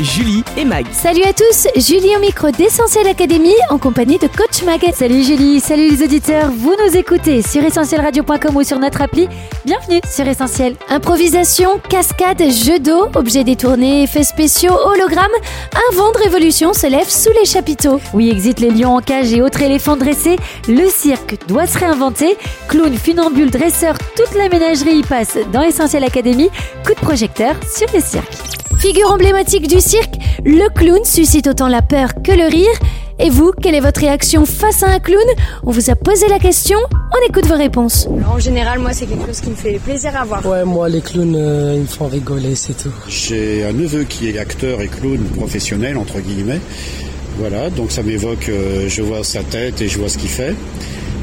Julie et Mag. Salut à tous, Julie au micro d'Essentiel Académie en compagnie de Coach Mag. Salut Julie, salut les auditeurs, vous nous écoutez sur essentielradio.com ou sur notre appli. Bienvenue sur Essentiel. Improvisation, cascade, jeu d'eau, objets détournés, effets spéciaux, hologrammes, un vent de révolution se lève sous les chapiteaux. Oui, exit les lions en cage et autres éléphants dressés, le cirque doit se réinventer. Clown, funambule, dresseur, toute la ménagerie y passe dans Essentiel Académie. Coup de projecteur sur le cirque. Figure emblématique du cirque, le clown suscite autant la peur que le rire. Et vous, quelle est votre réaction face à un clown? On vous a posé la question, on écoute vos réponses. En général, moi, c'est quelque chose qui me fait plaisir à voir. Ouais, moi, les clowns, euh, ils me font rigoler, c'est tout. J'ai un neveu qui est acteur et clown professionnel, entre guillemets. Voilà, donc ça m'évoque, euh, je vois sa tête et je vois ce qu'il fait.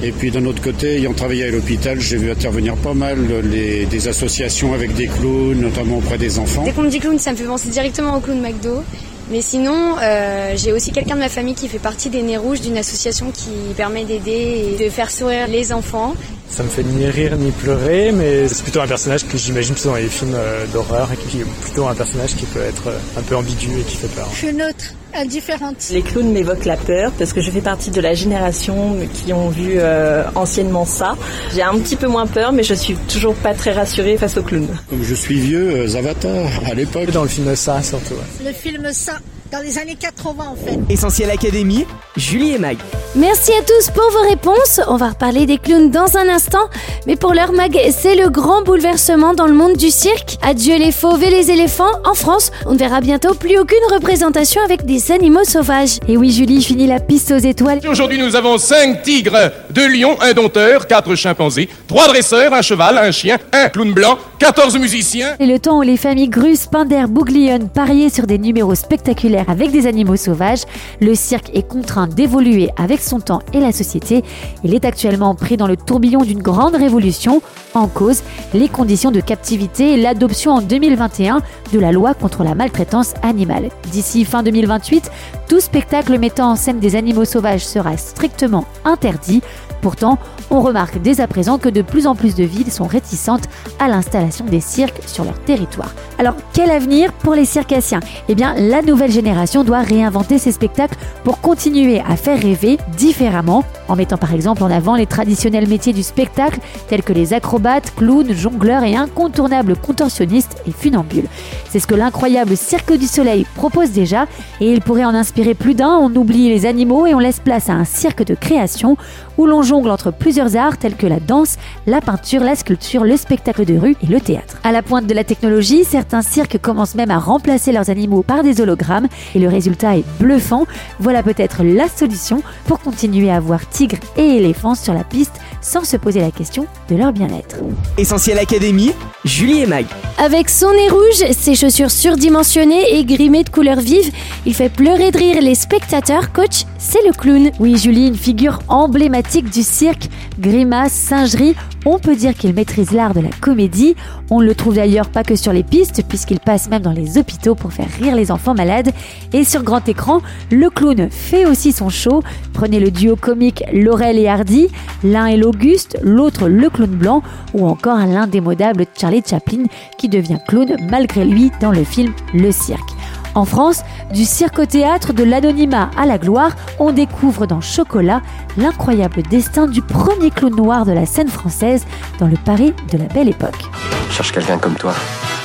Et puis d'un autre côté, ayant travaillé à l'hôpital, j'ai vu intervenir pas mal les, des associations avec des clowns, notamment auprès des enfants. Dès qu'on me dit clown, ça me fait penser directement au clown McDo. Mais sinon, euh, j'ai aussi quelqu'un de ma famille qui fait partie des Nez Rouges, d'une association qui permet d'aider et de faire sourire les enfants. Ça me fait ni rire ni pleurer, mais c'est plutôt un personnage que j'imagine plutôt dans les films euh, d'horreur qui est plutôt un personnage qui peut être euh, un peu ambigu et qui fait peur. Je suis neutre, indifférente. Les clowns m'évoquent la peur parce que je fais partie de la génération qui ont vu euh, anciennement ça. J'ai un petit peu moins peur, mais je suis toujours pas très rassurée face aux clowns. Comme je suis vieux, euh, Zavatar, à l'époque. Dans le film ça surtout. ouais. Le film Ça, dans les années 80 en fait. Essentiel Académie, Julie et Mag. Merci à tous pour vos réponses. On va reparler des clowns dans un instant. Mais pour l'heure, Mag, c'est le grand bouleversement dans le monde du cirque. Adieu les fauves et les éléphants. En France, on ne verra bientôt plus aucune représentation avec des animaux sauvages. Et oui, Julie finit la piste aux étoiles. Aujourd'hui, nous avons 5 tigres, 2 lions, un dompteur, 4 chimpanzés, 3 dresseurs, un cheval, un chien, un clown blanc, 14 musiciens. Et le temps où les familles Grus, Pinder, Bouglione pariaient sur des numéros spectaculaires avec des animaux sauvages, le cirque est contraint d'évoluer avec son temps et la société. Il est actuellement pris dans le tourbillon d'une grande révolution. En cause, les conditions de captivité et l'adoption en 2021 de la loi contre la maltraitance animale. D'ici fin 2028, tout spectacle mettant en scène des animaux sauvages sera strictement interdit. Pourtant, on remarque dès à présent que de plus en plus de villes sont réticentes à l'installation des cirques sur leur territoire. Alors, quel avenir pour les circassiens? Eh bien, la nouvelle génération doit réinventer ces spectacles pour continuer à faire rêver différemment, en mettant par exemple en avant les traditionnels métiers du spectacle, tels que les acrobates, clowns, jongleurs et incontournables contorsionnistes et funambules. C'est ce que l'incroyable Cirque du Soleil propose déjà, et il pourrait en inspirer plus d'un. On oublie les animaux et on laisse place à un cirque de création où l'on jongle entre plusieurs arts tels que la danse, la peinture, la sculpture, le spectacle de rue et le théâtre. À la pointe de la technologie, certains cirques commencent même à remplacer leurs animaux par des hologrammes et le résultat est bluffant. Voilà peut-être la solution pour continuer à voir tigres et éléphants sur la piste sans se poser la question de leur bien-être. Essentiel Académie, Julie et Mag. Avec son nez rouge, ses chaussures surdimensionnées et grimées de couleurs vives, il fait pleurer de rire les spectateurs. Coach, c'est le clown. Oui, Julie, une figure emblématique du cirque. Grimace, singerie, on peut dire qu'il maîtrise l'art de la comédie. On le trouve d'ailleurs pas que sur les pistes, puisqu'il passe même dans les hôpitaux pour faire rire les enfants malades. Et sur grand écran, le clown fait aussi son show. Prenez le duo comique Laurel et Hardy, l'un est l'Auguste, l'autre le clown blanc, ou encore l'indémodable Charlie Chaplin qui devient clown malgré lui dans le film Le Cirque. En France, du cirque au théâtre, de l'anonymat à la gloire, on découvre dans Chocolat l'incroyable destin du premier clown noir de la scène française dans le Paris de la belle époque. Je cherche quelqu'un comme toi.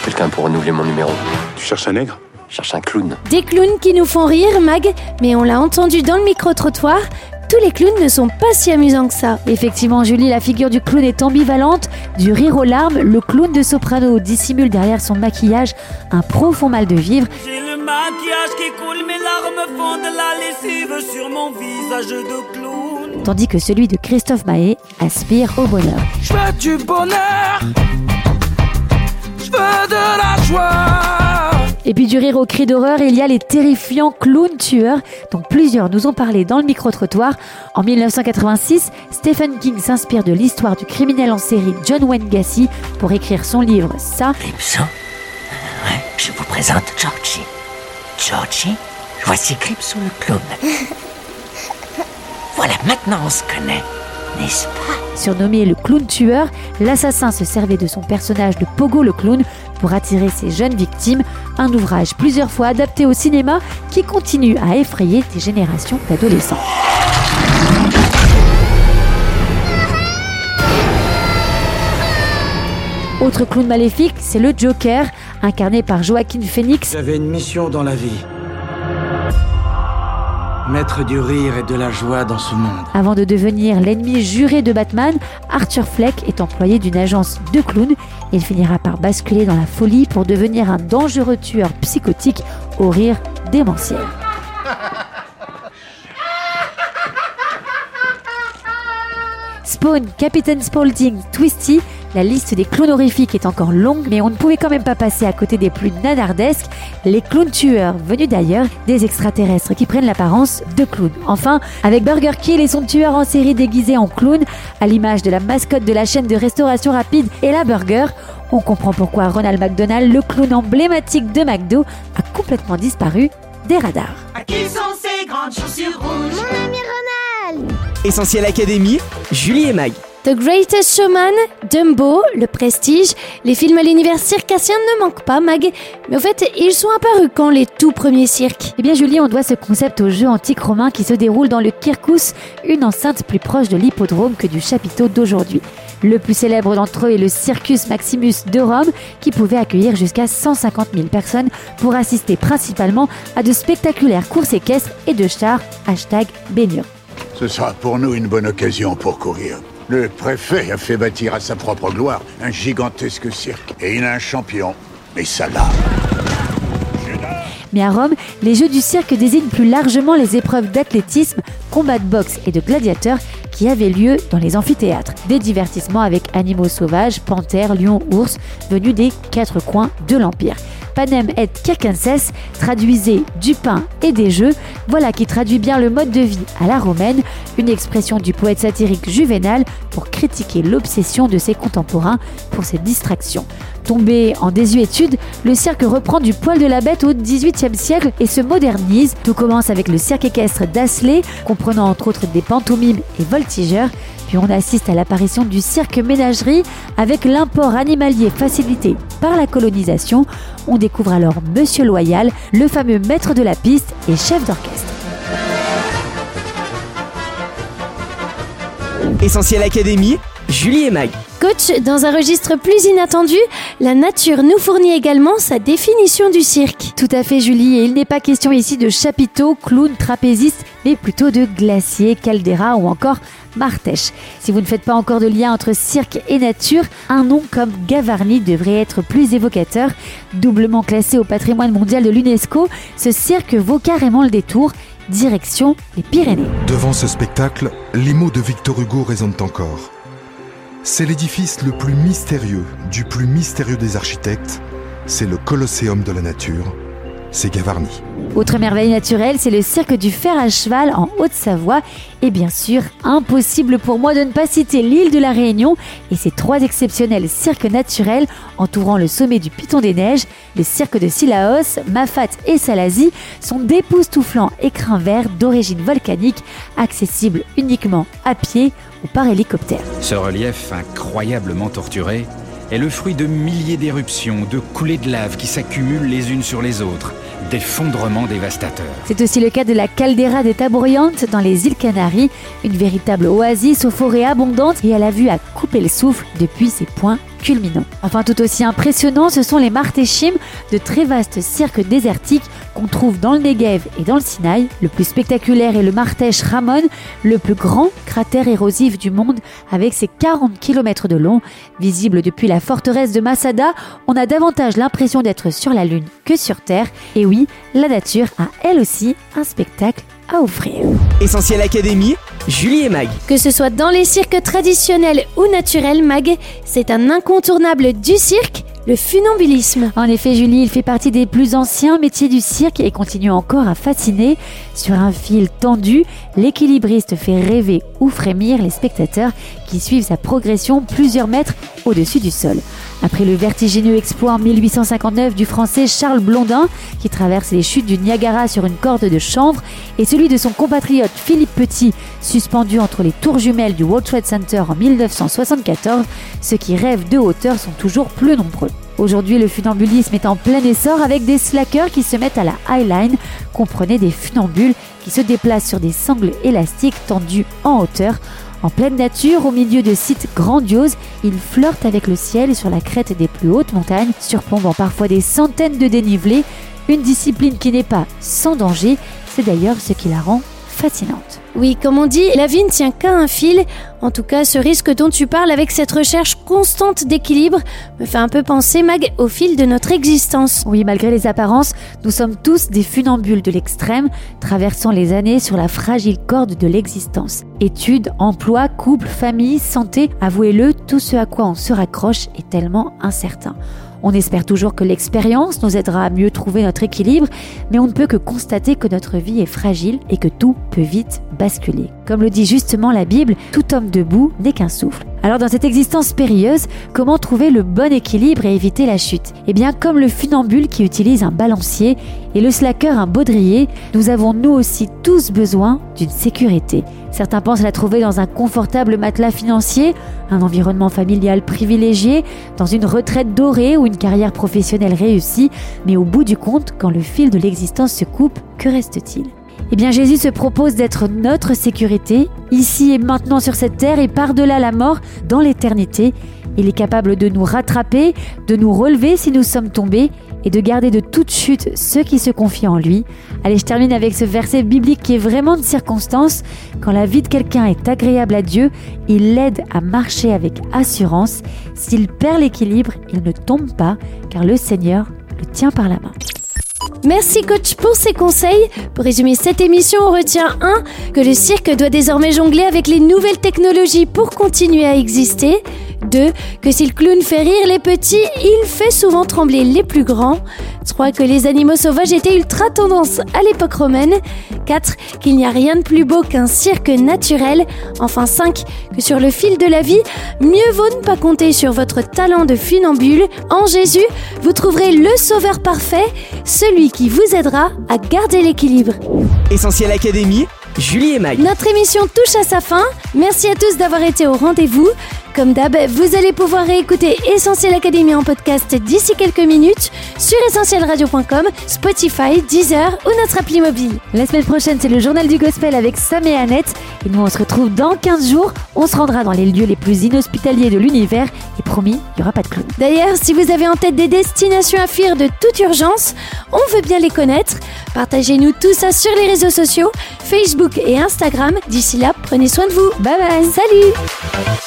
Quelqu'un pour renouveler mon numéro. Tu cherches un nègre? Je cherche un clown. Des clowns qui nous font rire, Mag, mais on l'a entendu dans le micro-trottoir. Tous les clowns ne sont pas si amusants que ça. Effectivement, Julie, la figure du clown est ambivalente. Du rire aux larmes, le clown de soprano dissimule derrière son maquillage un profond mal de vivre. Maquillage qui coule, mes larmes font de la lessive sur mon visage de clown. tandis que celui de Christophe Maé aspire au bonheur. Je veux du bonheur, je veux de la joie. Et puis du rire au cri d'horreur, il y a les terrifiants clowns tueurs, dont plusieurs nous ont parlé dans le micro-trottoir. En 1986, Stephen King s'inspire de l'histoire du criminel en série John Wayne Gacy pour écrire son livre Ça. Ouais, je vous présente Georgie. Georgie, voici Cripson le clown. Voilà, maintenant on se connaît. n'est-ce pas? Surnommé le clown tueur, l'assassin se servait de son personnage de Pogo le clown pour attirer ses jeunes victimes, un ouvrage plusieurs fois adapté au cinéma qui continue à effrayer des générations d'adolescents. Autre clown maléfique, c'est le Joker, incarné par Joaquin Phoenix. J'avais une mission dans la vie. Mettre du rire et de la joie dans ce monde. Avant de devenir l'ennemi juré de Batman, Arthur Fleck est employé d'une agence de clowns. Il finira par basculer dans la folie pour devenir un dangereux tueur psychotique au rire démentiel. Spawn, Captain Spaulding, Twisty, la liste des clowns horrifiques est encore longue, mais on ne pouvait quand même pas passer à côté des plus nanardesques, les clowns tueurs, venus d'ailleurs des extraterrestres qui prennent l'apparence de clowns. Enfin, avec Burger Kill et son tueur en série déguisé en clown, à l'image de la mascotte de la chaîne de restauration rapide et la Burger, on comprend pourquoi Ronald McDonald, le clown emblématique de McDo, a complètement disparu des radars. Essentiel Académie, Julie et Mag. The Greatest Showman, Dumbo, Le Prestige, les films à l'univers circassien ne manquent pas, Mag. Mais au fait, ils sont apparus quand les tout premiers cirques? Eh bien Julie, on doit ce concept au jeu antique romain qui se déroule dans le Kirkus, une enceinte plus proche de l'hippodrome que du chapiteau d'aujourd'hui. Le plus célèbre d'entre eux est le Circus Maximus de Rome, qui pouvait accueillir jusqu'à 150 000 personnes pour assister principalement à de spectaculaires courses équestres et de chars, hashtag baignure. Ce sera pour nous une bonne occasion pour courir. Le préfet a fait bâtir à sa propre gloire un gigantesque cirque. Et il a un champion. Mais ça. Mais à Rome, les Jeux du cirque désignent plus largement les épreuves d'athlétisme, combat de boxe et de gladiateurs qui avaient lieu dans les amphithéâtres. Des divertissements avec animaux sauvages, panthères, lions, ours, venus des quatre coins de l'Empire. Panem et circenses traduisait du pain et des jeux, voilà qui traduit bien le mode de vie à la romaine, une expression du poète satirique Juvénal pour critiquer l'obsession de ses contemporains pour ses distractions. Tombé en désuétude, le cirque reprend du poil de la bête au XVIIIe siècle et se modernise. Tout commence avec le cirque équestre d'Asley, comprenant entre autres des pantomimes et voltigeurs. Puis on assiste à l'apparition du cirque ménagerie avec l'import animalier facilité par la colonisation. On découvre alors Monsieur Loyal, le fameux maître de la piste et chef d'orchestre. Essentiel Académie, Julie et Mag. Coach, dans un registre plus inattendu, la nature nous fournit également sa définition du cirque. Tout à fait Julie, et il n'est pas question ici de chapiteaux, clowns, trapézistes, mais plutôt de glaciers, caldeira ou encore Martèche. Si vous ne faites pas encore de lien entre cirque et nature, un nom comme Gavarni devrait être plus évocateur. Doublement classé au patrimoine mondial de l'UNESCO, ce cirque vaut carrément le détour. Direction les Pyrénées. Devant ce spectacle, les mots de Victor Hugo résonnent encore. C'est l'édifice le plus mystérieux du plus mystérieux des architectes. C'est le Colosséum de la nature. C'est Gavarni. Autre merveille naturelle, c'est le cirque du fer à cheval en Haute-Savoie. Et bien sûr, impossible pour moi de ne pas citer l'île de la Réunion et ses trois exceptionnels cirques naturels entourant le sommet du Piton des Neiges. Le cirque de Sillaos, Mafat et Salazie sont d'époustouflants écrins verts d'origine volcanique, accessibles uniquement à pied ou par hélicoptère. Ce relief incroyablement torturé est le fruit de milliers d'éruptions, de coulées de lave qui s'accumulent les unes sur les autres, d'effondrements dévastateurs. C'est aussi le cas de la caldeira des Taboriantes dans les îles Canaries, une véritable oasis aux forêts abondantes et à la vue à couper le souffle depuis ses points Enfin, tout aussi impressionnant, ce sont les Martéchim, de très vastes cirques désertiques qu'on trouve dans le Negev et dans le Sinaï. Le plus spectaculaire est le Martèche Ramon, le plus grand cratère érosif du monde avec ses 40 km de long. Visible depuis la forteresse de Masada, on a davantage l'impression d'être sur la Lune que sur Terre. Et oui, la nature a elle aussi un spectacle à offrir. Essentiel Académie, Julie et Mag. Que ce soit dans les cirques traditionnels ou naturels, Mag, c'est un incontournable du cirque, le funambulisme. En effet, Julie, il fait partie des plus anciens métiers du cirque et continue encore à fasciner. Sur un fil tendu, l'équilibriste fait rêver ou frémir les spectateurs qui suivent sa progression plusieurs mètres au-dessus du sol. Après le vertigineux exploit en 1859 du français Charles Blondin, qui traverse les chutes du Niagara sur une corde de chanvre, et celui de son compatriote Philippe Petit, suspendu entre les tours jumelles du World Trade Center en 1974, ceux qui rêvent de hauteur sont toujours plus nombreux. Aujourd'hui, le funambulisme est en plein essor avec des slackers qui se mettent à la highline, comprenez des funambules qui se déplacent sur des sangles élastiques tendues en hauteur. En pleine nature, au milieu de sites grandioses, ils flirtent avec le ciel sur la crête des plus hautes montagnes, surplombant parfois des centaines de dénivelés, une discipline qui n'est pas sans danger, c'est d'ailleurs ce qui la rend Oui, comme on dit, la vie ne tient qu'à un fil. En tout cas, ce risque dont tu parles avec cette recherche constante d'équilibre me fait un peu penser, Mag, au fil de notre existence. Oui, malgré les apparences, nous sommes tous des funambules de l'extrême, traversant les années sur la fragile corde de l'existence. Études, emploi, couple, famille, santé, avouez-le, tout ce à quoi on se raccroche est tellement incertain. On espère toujours que l'expérience nous aidera à mieux trouver notre équilibre, mais on ne peut que constater que notre vie est fragile et que tout peut vite basculer. Comme le dit justement la Bible, tout homme debout n'est qu'un souffle. Alors dans cette existence périlleuse, comment trouver le bon équilibre et éviter la chute? Eh bien comme le funambule qui utilise un balancier et le slacker un baudrier, nous avons nous aussi tous besoin d'une sécurité. Certains pensent la trouver dans un confortable matelas financier, un environnement familial privilégié, dans une retraite dorée ou une carrière professionnelle réussie, mais au bout du compte, quand le fil de l'existence se coupe, que reste-t-il? Eh bien Jésus se propose d'être notre sécurité, ici et maintenant sur cette terre et par-delà la mort, dans l'éternité. Il est capable de nous rattraper, de nous relever si nous sommes tombés et de garder de toute chute ceux qui se confient en lui. Allez, je termine avec ce verset biblique qui est vraiment de circonstance. Quand la vie de quelqu'un est agréable à Dieu, il l'aide à marcher avec assurance. S'il perd l'équilibre, il ne tombe pas, car le Seigneur le tient par la main. Merci coach pour ces conseils. Pour résumer cette émission, on retient 1. Que le cirque doit désormais jongler avec les nouvelles technologies pour continuer à exister. 2. Que si le clown fait rire les petits, il fait souvent trembler les plus grands. 3. Que les animaux sauvages étaient ultra tendance à l'époque romaine. 4. Qu'il n'y a rien de plus beau qu'un cirque naturel. Enfin 5. Que sur le fil de la vie, mieux vaut ne pas compter sur votre talent de funambule. En Jésus, vous trouverez le sauveur parfait, celui qui vous aidera à garder l'équilibre. Essentiel Académie, Julie et Mag. Notre émission touche à sa fin. Merci à tous d'avoir été au rendez-vous. Comme d'hab, vous allez pouvoir réécouter Essentiel Académie en podcast d'ici quelques minutes sur essentielradio.com, Spotify, Deezer ou notre appli mobile. La semaine prochaine, c'est le journal du gospel avec Sam et Annette. Et nous, on se retrouve dans 15 jours. On se rendra dans les lieux les plus inhospitaliers de l'univers. Et promis, il n'y aura pas de clown. D'ailleurs, si vous avez en tête des destinations à fuir de toute urgence, on veut bien les connaître. Partagez-nous tout ça sur les réseaux sociaux, Facebook et Instagram. D'ici là, prenez soin de vous. Bye bye. Salut